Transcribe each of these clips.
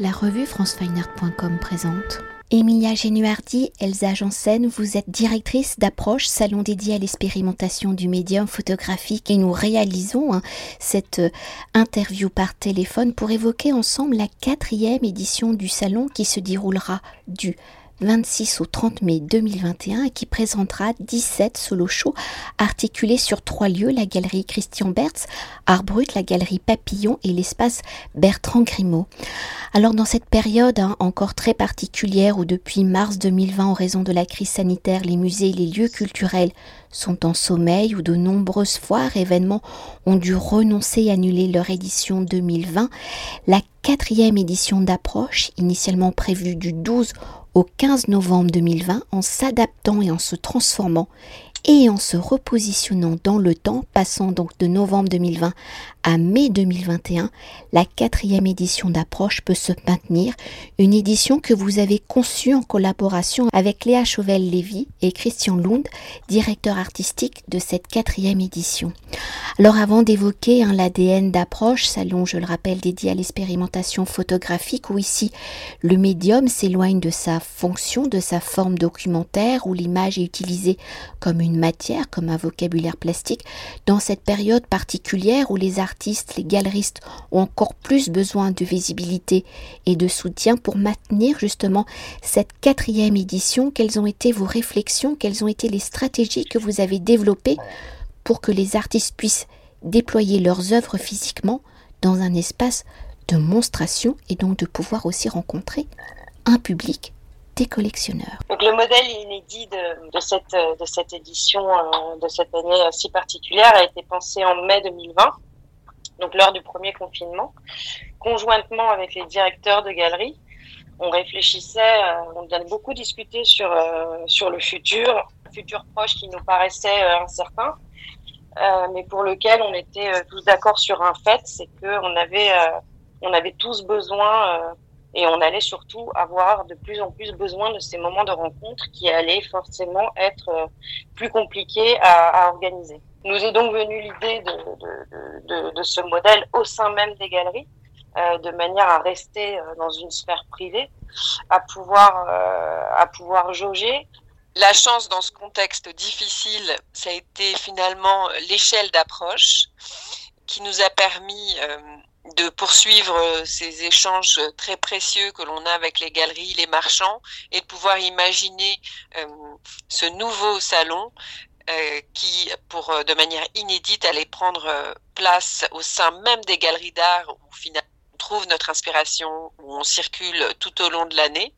La revue francefineart.com présente. Emilia Genuardi, Elsa Janssen, vous êtes directrice d'approche salon dédié à l'expérimentation du médium photographique et nous réalisons hein, cette euh, interview par téléphone pour évoquer ensemble la quatrième édition du salon qui se déroulera du 26 au 30 mai 2021 et qui présentera 17 solo shows articulés sur trois lieux, la galerie Christian Bertz, Art Brut, la galerie Papillon et l'espace Bertrand Grimaud. Alors dans cette période hein, encore très particulière où depuis mars 2020 en raison de la crise sanitaire les musées et les lieux culturels sont en sommeil où de nombreuses foires événements ont dû renoncer et annuler leur édition 2020, la quatrième édition d'approche, initialement prévue du 12 au 15 novembre 2020 en s'adaptant et en se transformant et en se repositionnant dans le temps, passant donc de novembre 2020 à mai 2021, la quatrième édition d'approche peut se maintenir, une édition que vous avez conçue en collaboration avec Léa Chauvel-Lévy et Christian Lund, directeur artistique de cette quatrième édition. Alors avant d'évoquer hein, l'ADN d'approche, salon je le rappelle dédié à l'expérimentation photographique, où ici le médium s'éloigne de sa fonction, de sa forme documentaire, où l'image est utilisée comme une matière, comme un vocabulaire plastique, dans cette période particulière où les artistes, les galeristes ont encore plus besoin de visibilité et de soutien pour maintenir justement cette quatrième édition. Quelles ont été vos réflexions, quelles ont été les stratégies que vous avez développées pour que les artistes puissent déployer leurs œuvres physiquement dans un espace de monstration et donc de pouvoir aussi rencontrer un public? Collectionneurs. Le modèle inédit de, de, cette, de édition euh, de cette année si particulière a été pensé en mai 2020, donc lors du premier confinement, conjointement avec les directeurs de galeries. On réfléchissait, euh, on a beaucoup discuté sur, euh, sur le futur, le futur proche qui nous paraissait incertain, mais pour lequel on était tous d'accord sur un fait, c'est qu'on avait, avait tous besoin et on allait surtout avoir de plus en plus besoin de ces moments de rencontre qui allaient forcément être euh, plus compliqués à, à organiser. Nous est donc venue l'idée de, de, de, de, ce modèle au sein même des galeries, euh, de manière à rester euh, dans une sphère privée, à pouvoir, euh, à pouvoir jauger. La chance dans ce contexte difficile, ça a été finalement l'échelle d'approche qui nous a permis de poursuivre euh, ces échanges très précieux que l'on a avec les galeries, les marchands, et de pouvoir imaginer euh, ce nouveau salon euh, qui, pour de manière inédite, allait prendre place au sein même des galeries d'art où finalement on trouve notre inspiration, où on circule tout au long de l'année.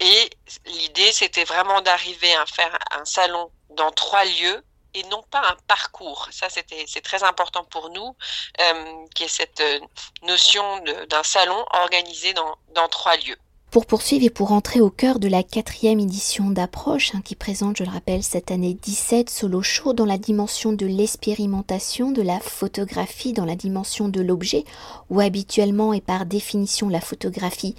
Et l'idée, c'était vraiment d'arriver à faire un salon dans trois lieux et non pas un parcours. Ça, c'était c'est très important pour nous, euh, qui est cette euh, notion d'un salon organisé dans, trois lieux. Pour poursuivre et pour entrer au cœur de la quatrième édition d'Approche, hein, qui présente, je le rappelle, cette année 17 solo shows dans la dimension de l'expérimentation, de la photographie, dans la dimension de l'objet, où habituellement et par définition la photographie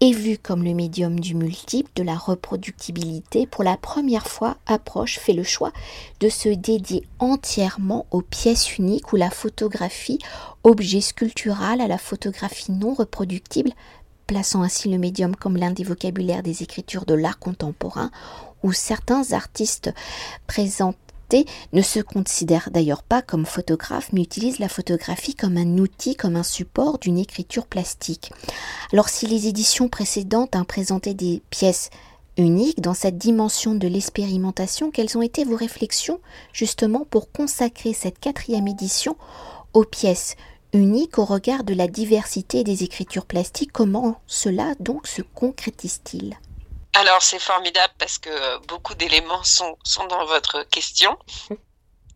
est vue comme le médium du multiple, de la reproductibilité, pour la première fois, Approche fait le choix de se dédier entièrement aux pièces uniques où la photographie, objet sculptural à la photographie non reproductible, plaçant ainsi le médium comme l'un des vocabulaires des écritures de l'art contemporain, où certains artistes ne se considèrent d'ailleurs pas comme photographes, mais utilisent la photographie comme un outil, comme un support d'une écriture plastique. Alors si les éditions précédentes ont présenté des pièces uniques dans cette dimension de l'expérimentation, quelles ont été vos réflexions justement pour consacrer cette quatrième édition aux pièces unique au regard de la diversité des écritures plastiques? Comment cela donc se concrétise-t-il? Alors c'est formidable parce que beaucoup d'éléments sont, sont dans votre question.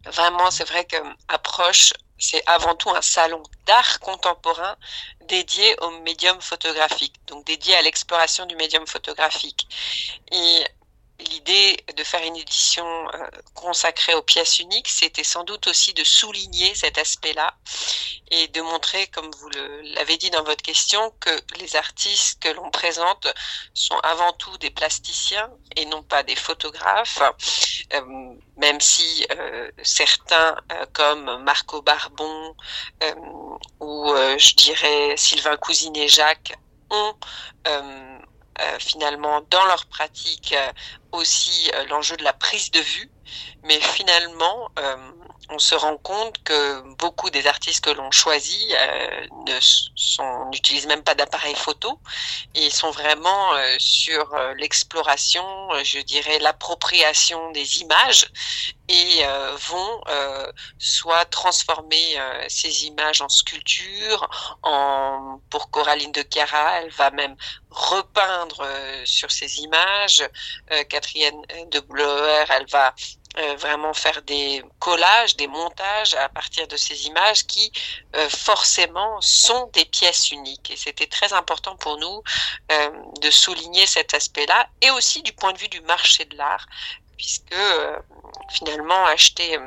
Vraiment, c'est vrai que Approche, c'est avant tout un salon d'art contemporain dédié au médium photographique, donc dédié à l'exploration du médium photographique. Et l'idée de faire une édition euh, consacrée aux pièces uniques, c'était sans doute aussi de souligner cet aspect-là et de montrer, comme vous l'avez dit dans votre question, que les artistes que l'on présente sont avant tout des plasticiens et non pas des photographes, euh, même si euh, certains comme Marco Barbon ou je dirais Sylvain Cousinet-Jacques ont finalement dans leur pratique aussi l'enjeu de la prise de vue, mais finalement on se rend compte que beaucoup des artistes que l'on choisit euh, n'utilisent même pas d'appareil photo et sont vraiment euh, sur euh, l'exploration, je dirais l'appropriation des images et vont soit transformer ces images en sculpture, en pour Coraline de Cara, elle va même repeindre sur ces images. Catherine de Bleuer, elle va euh, vraiment faire des collages, des montages à partir de ces images qui euh, forcément sont des pièces uniques. Et c'était très important pour nous euh, de souligner cet aspect-là et aussi du point de vue du marché de l'art, puisque finalement acheter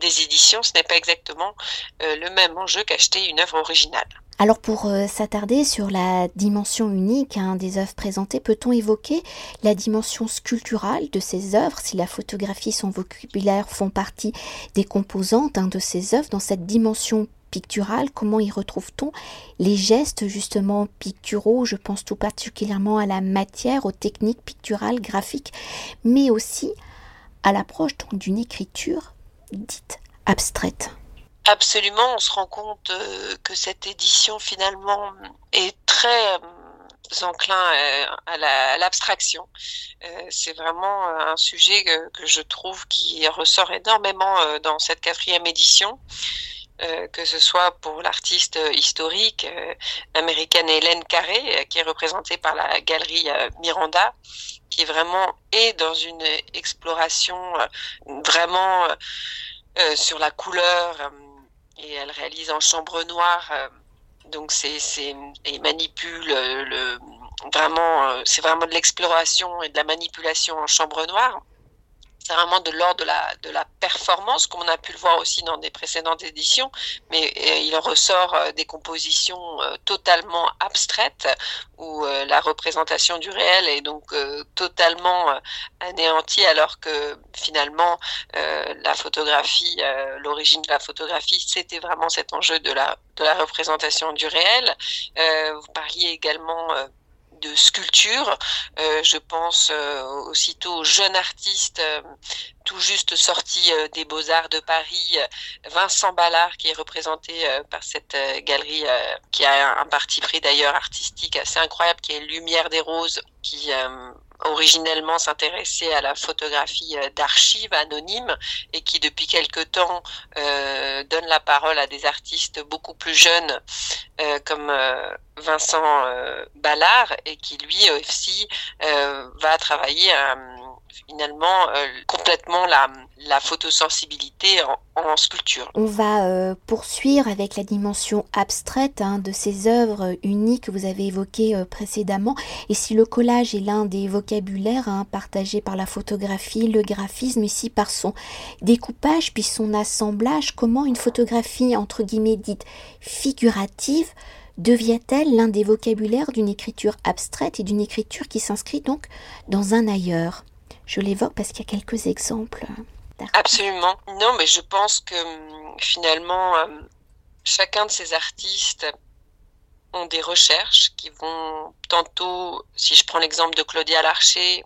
des éditions, ce n'est pas exactement le même enjeu qu'acheter une œuvre originale. Alors pour euh, s'attarder sur la dimension unique hein, des œuvres présentées, peut-on évoquer la dimension sculpturale de ces œuvres, si la photographie, son vocabulaire font partie des composantes hein, de ces œuvres, dans cette dimension picturale, comment y retrouve-t-on les gestes justement picturaux? Je pense tout particulièrement à la matière, aux techniques picturales, graphiques, mais aussi à l'approche d'une écriture dite abstraite. Absolument, on se rend compte euh, que cette édition finalement est très euh, enclin euh, à l'abstraction. C'est vraiment un sujet que, je trouve qui ressort énormément dans cette quatrième édition. que ce soit pour l'artiste historique américaine Hélène Carré, qui est représentée par la galerie Miranda, qui vraiment est dans une exploration vraiment sur la couleur, et elle réalise en chambre noire. Euh, donc c'est et manipule le vraiment euh, c'est vraiment de l'exploration et de la manipulation en chambre noire c'est vraiment de l'ordre de la, de la performance, comme on a pu le voir aussi dans des précédentes éditions, mais euh, il ressort euh, des compositions euh, totalement abstraites, où la représentation du réel est donc totalement anéantie, alors que finalement, la photographie, l'origine de la photographie, c'était vraiment cet enjeu de la, de la représentation du réel. vous parliez également de sculpture. Euh, je pense euh, aussitôt au jeune artiste euh, tout juste sorti des Beaux-Arts de Paris, Vincent Ballard, qui est représenté par cette galerie qui a un parti pris d'ailleurs artistique assez incroyable, qui est Lumière des Roses, qui originellement s'intéressait à la photographie euh, d'archives anonymes et qui depuis quelque temps euh, donne la parole à des artistes beaucoup plus jeunes euh, comme Vincent Ballard et qui lui aussi va travailler finalement euh, complètement la, la photosensibilité en, sculpture. On va euh, poursuivre avec la dimension abstraite hein, de ces œuvres uniques que vous avez évoquées euh, précédemment. Et si le collage est l'un des vocabulaires hein, partagés par la photographie, le graphisme ici par son découpage puis son assemblage, comment une photographie entre guillemets dite figurative devient-elle l'un des vocabulaires d'une écriture abstraite et d'une écriture qui s'inscrit donc dans un ailleurs? Je l'évoque parce qu'il y a quelques exemples. Absolument. Non, mais je pense que hum, finalement, hum, chacun de ces artistes ont des recherches qui vont tantôt, si je prends l'exemple de Claudia Larcher,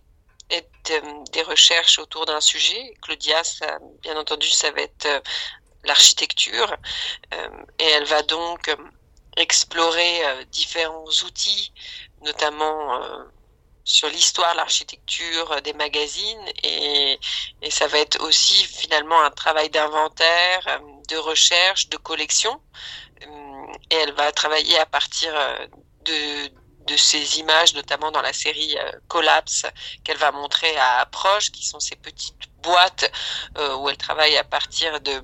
être hum, des recherches autour d'un sujet. Claudia, ça, bien entendu, ça va être euh, l'architecture. et elle va donc explorer euh, différents outils, notamment euh, sur l'histoire, l'architecture des magazines et, et, ça va être aussi finalement un travail d'inventaire, euh, de recherche, de collection euh, et elle va travailler à partir euh, de, de ces images, notamment dans la série Collapse qu'elle va montrer à Approche, qui sont ces petites boîtes où elle travaille à partir de,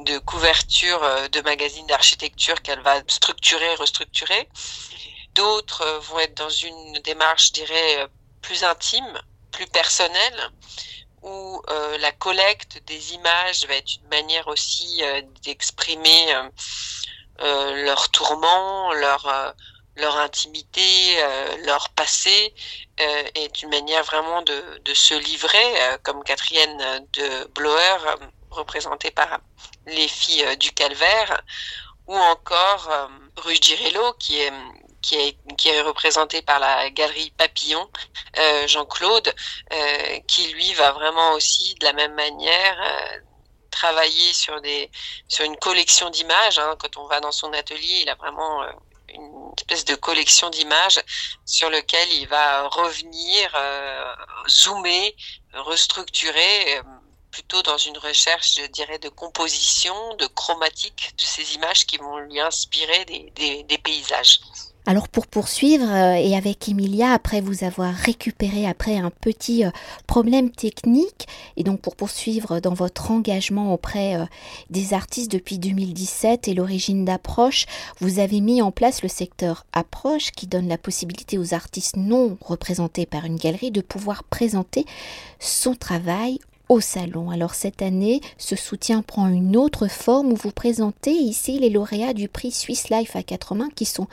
de couvertures de magazines d'architecture qu'elle va structurer, restructurer. D'autres euh, vont être dans une démarche, je dirais, euh, plus intime, plus personnelle, où euh, la collecte des images va être une manière aussi d'exprimer leur tourment, leur leur intimité, leur passé, est une manière vraiment de, de se livrer, comme Catherine de Bloer, représentée par les filles du calvaire, ou encore Ruggiero, qui est qui est, représenté par la galerie Papillon, Jean-Claude, qui lui va vraiment aussi de la même manière travailler sur des sur une collection d'images. Hein. Quand on va dans son atelier, il a vraiment une espèce de collection d'images sur lequel il va revenir, euh, zoomer, restructurer, euh, plutôt dans une recherche, je dirais, de composition, de chromatique de ces images qui vont lui inspirer des paysages. Alors pour poursuivre, euh, et avec Emilia, après vous avoir récupéré après un petit euh, problème technique, et donc pour poursuivre dans votre engagement auprès euh, des artistes depuis 2017 et l'origine d'approche, vous avez mis en place le secteur approche qui donne la possibilité aux artistes non représentés par une galerie de pouvoir présenter son travail au salon. Alors cette année, ce soutien prend une autre forme où vous présentez ici les lauréats du prix Swiss Life à quatre mains qui sont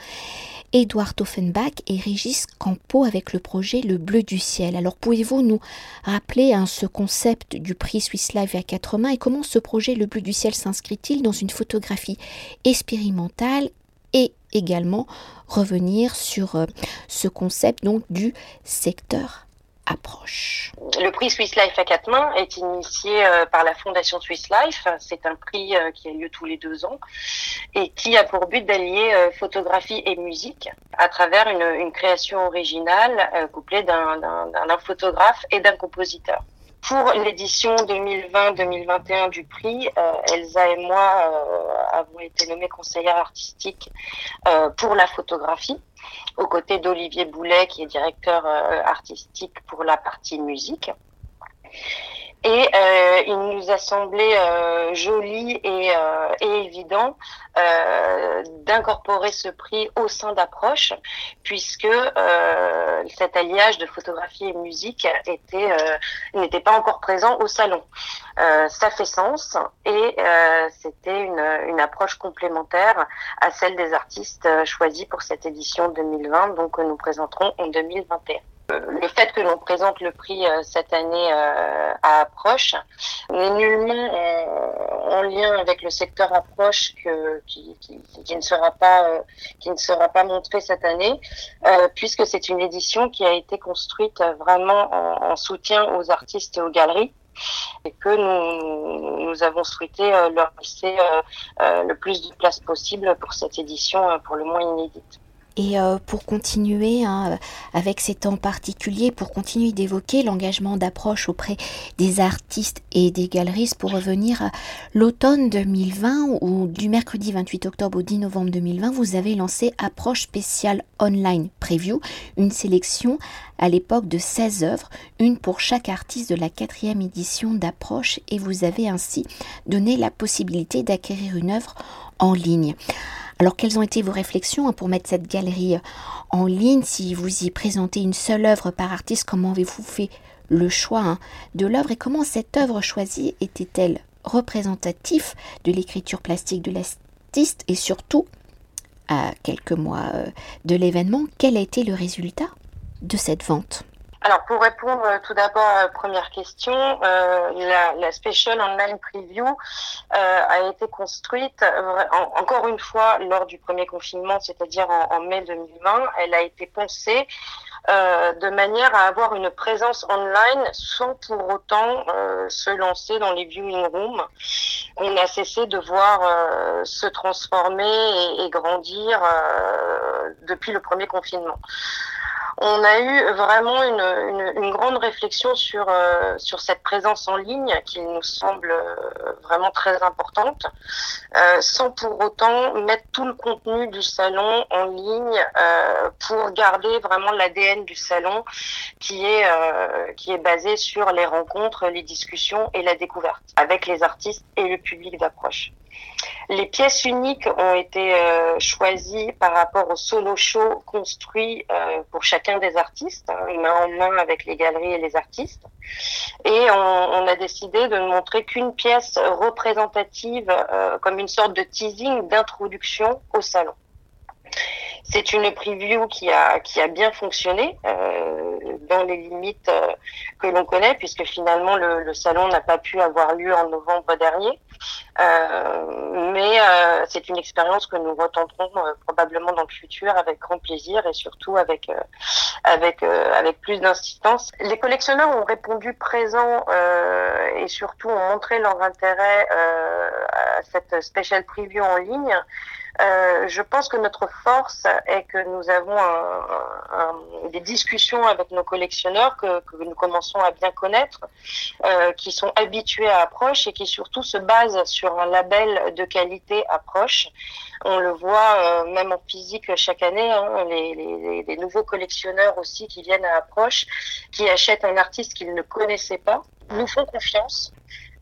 Edouard Offenbach et Régis Campo avec le projet Le Bleu du Ciel. Alors pouvez-vous nous rappeler hein, ce concept du prix Swiss Life à quatre mains et comment ce projet Le Bleu du Ciel s'inscrit-il dans une photographie expérimentale et également revenir sur euh, ce concept donc du secteur Le prix Swiss Life à quatre mains est initié euh, par la Fondation Swiss Life. C'est un prix euh, qui a lieu tous les deux ans et qui a pour but d'allier euh, photographie et musique à travers une création originale couplée d'un photographe et d'un compositeur. Pour l'édition 2020-2021 du prix, Elsa et moi avons été nommés conseillères artistiques pour la photographie aux côtés d'Olivier Boulet, qui est directeur euh, artistique pour la partie musique. Et euh, il nous a semblé euh, joli et, euh, évident d'incorporer ce prix au sein d'Approche, puisque cet alliage de photographie et musique était n'était pas encore présent au salon. ça fait sens et c'était une, une approche complémentaire à celle des artistes choisis pour cette édition 2020, donc que nous présenterons en 2021 le fait que l'on présente le prix euh, cette année euh, à Approche n'est nullement euh, en lien avec le secteur Approche que, qui, qui, ne sera pas qui ne sera pas montré cette année, puisque c'est une édition qui a été construite vraiment en, soutien aux artistes et aux galeries et que nous, nous avons souhaité leur laisser le plus de place possible pour cette édition pour le moins inédite. Et euh, pour continuer hein, euh, avec ces temps particuliers, pour continuer d'évoquer l'engagement d'approche auprès des artistes et des galeristes, pour revenir à l'automne 2020 ou du mercredi 28 octobre au 10 novembre 2020, vous avez lancé Approche spéciale online preview, une sélection à l'époque de 16 œuvres, une pour chaque artiste de la quatrième édition d'Approche, et vous avez ainsi donné la possibilité d'acquérir une œuvre en ligne. Alors quelles ont été vos réflexions hein, pour mettre cette galerie en ligne Si vous y présentez une seule œuvre par artiste, comment avez-vous fait le choix hein, de l'œuvre? Et comment cette œuvre choisie était-elle représentative de l'écriture plastique de l'artiste? Et surtout, à quelques mois euh, de l'événement, quel a été le résultat de cette vente? Alors pour répondre euh, tout d'abord à la première question, euh, la, Special Online Preview euh, a été construite encore une fois lors du premier confinement, c'est-à-dire en, mai 2020. Elle a été pensée de manière à avoir une présence online sans pour autant se lancer dans les viewing rooms. On a cessé de voir se transformer et grandir depuis le premier confinement on a eu vraiment une, grande réflexion sur, euh, sur cette présence en ligne qui nous semble euh, vraiment très importante, euh, sans pour autant mettre tout le contenu du salon en ligne pour garder vraiment l'ADN du salon qui est basé sur les rencontres, les discussions et la découverte avec les artistes et le public d'approche. Les pièces uniques ont été euh, choisies par rapport au solo show construit euh, pour chacun des artistes, hein, main en main avec les galeries et les artistes. Et on, a décidé de ne montrer qu'une pièce représentative euh, comme une sorte de teasing d'introduction au salon. C'est une preview qui a qui a bien fonctionné euh, dans les limites euh, que l'on connaît, puisque finalement le, le salon n'a pas pu avoir lieu en novembre dernier. mais c'est une expérience que nous retenterons probablement dans le futur avec grand plaisir et surtout avec avec avec plus d'insistance. Les collectionneurs ont répondu présent et surtout ont montré leur intérêt à cette special preview en ligne. Euh, je pense que notre force est que nous avons des discussions avec nos collectionneurs que, nous commençons à bien connaître, euh, qui sont habitués à Approche et qui surtout se basent sur un label de qualité Approche. On le voit euh, même en physique chaque année, hein, les, les, nouveaux collectionneurs aussi qui viennent à Approche, qui achètent un artiste qu'ils ne connaissaient pas, nous font confiance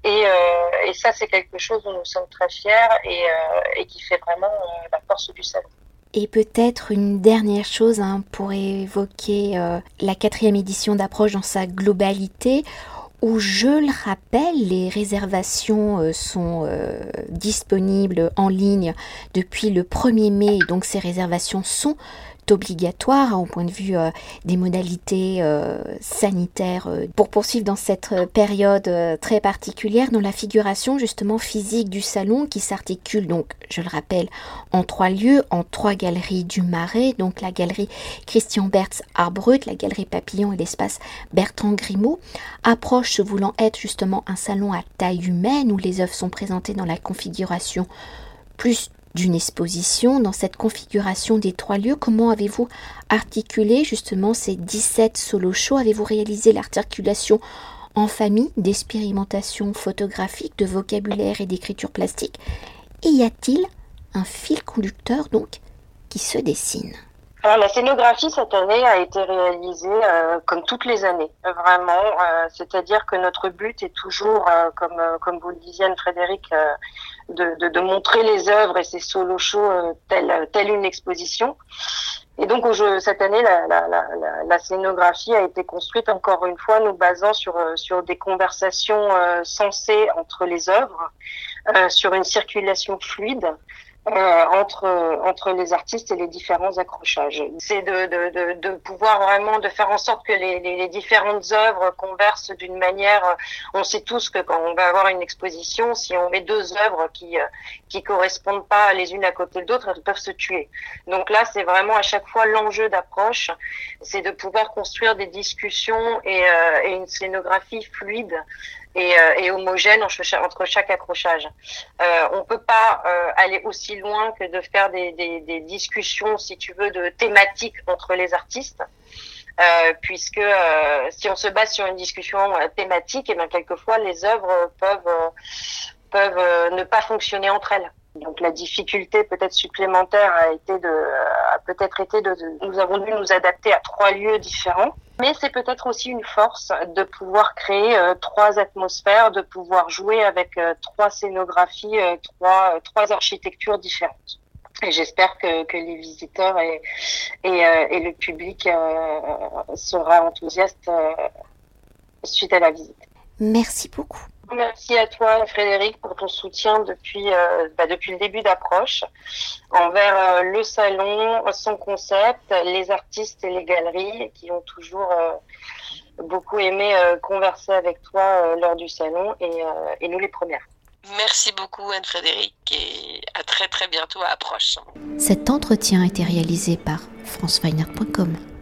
et, euh, et ça, c'est quelque chose dont nous sommes très fiers et, euh, qui fait vraiment euh, la force du salon. Et peut-être une dernière chose hein, pour évoquer la quatrième édition d'approche dans sa globalité, où je le rappelle, les réservations sont disponibles en ligne depuis le 1er mai, donc ces réservations sont obligatoire hein, au point de vue euh, des modalités euh, sanitaires euh, pour poursuivre dans cette période très particulière dans la figuration justement physique du salon qui s'articule donc je le rappelle en trois lieux en trois galeries du Marais. Donc la galerie Christian Bertz Arbrut la galerie Papillon et l'espace Bertrand Grimaud approche se voulant être justement un salon à taille humaine où les œuvres sont présentées dans la configuration plus d'une exposition dans cette configuration des trois lieux. Comment avez-vous articulé justement ces 17 solo shows Avez-vous réalisé l'articulation en famille d'expérimentation photographique, de vocabulaire et d'écriture plastique? Y a-t-il un fil conducteur donc qui se dessine? Alors, la scénographie cette année a été réalisée euh, comme toutes les années, vraiment. Euh, c'est-à-dire que notre but est toujours, euh, comme comme vous le disiez, Frédéric, de, de, de, montrer les œuvres et ces solo shows telle telle une exposition. Et donc cette année, la, la, la, la, scénographie a été construite encore une fois, nous basant sur sur des conversations sensées entre les œuvres, sur une circulation fluide. Euh, entre entre les artistes et les différents accrochages. C'est de, de, de, de, pouvoir vraiment de faire en sorte que les, les, les différentes œuvres conversent d'une manière. On sait tous que quand on va avoir une exposition, si on met deux œuvres qui euh, qui correspondent pas les unes à côté de l'autre, elles peuvent se tuer. Donc là, c'est vraiment à chaque fois l'enjeu d'approche, c'est de pouvoir construire des discussions et, euh, et une scénographie fluide et, euh, et homogène entre chaque accrochage. Euh, on peut pas euh, aller aussi loin que de faire des, discussions, si tu veux, de thématiques entre les artistes. Euh, puisque euh, si on se base sur une discussion thématique, et eh bien quelquefois les œuvres peuvent peuvent ne pas fonctionner entre elles. Donc la difficulté peut-être supplémentaire a été de, peut-être été de, nous avons dû nous adapter à trois lieux différents. Mais c'est peut-être aussi une force de pouvoir créer euh, trois atmosphères, de pouvoir jouer avec euh, trois scénographies, euh, trois, trois architectures différentes. Et j'espère que, que les visiteurs et, et, et le public sera enthousiaste suite à la visite. Merci beaucoup. Merci à toi, Frédéric, pour ton soutien depuis, euh, bah, depuis le début d'approche envers euh, le salon, son concept, les artistes et les galeries qui ont toujours euh, beaucoup aimé converser avec toi lors du salon et, et, nous les premières. Merci beaucoup, Anne-Frédéric, et à très très bientôt à Approche. Cet entretien a été réalisé par franceweiner.com.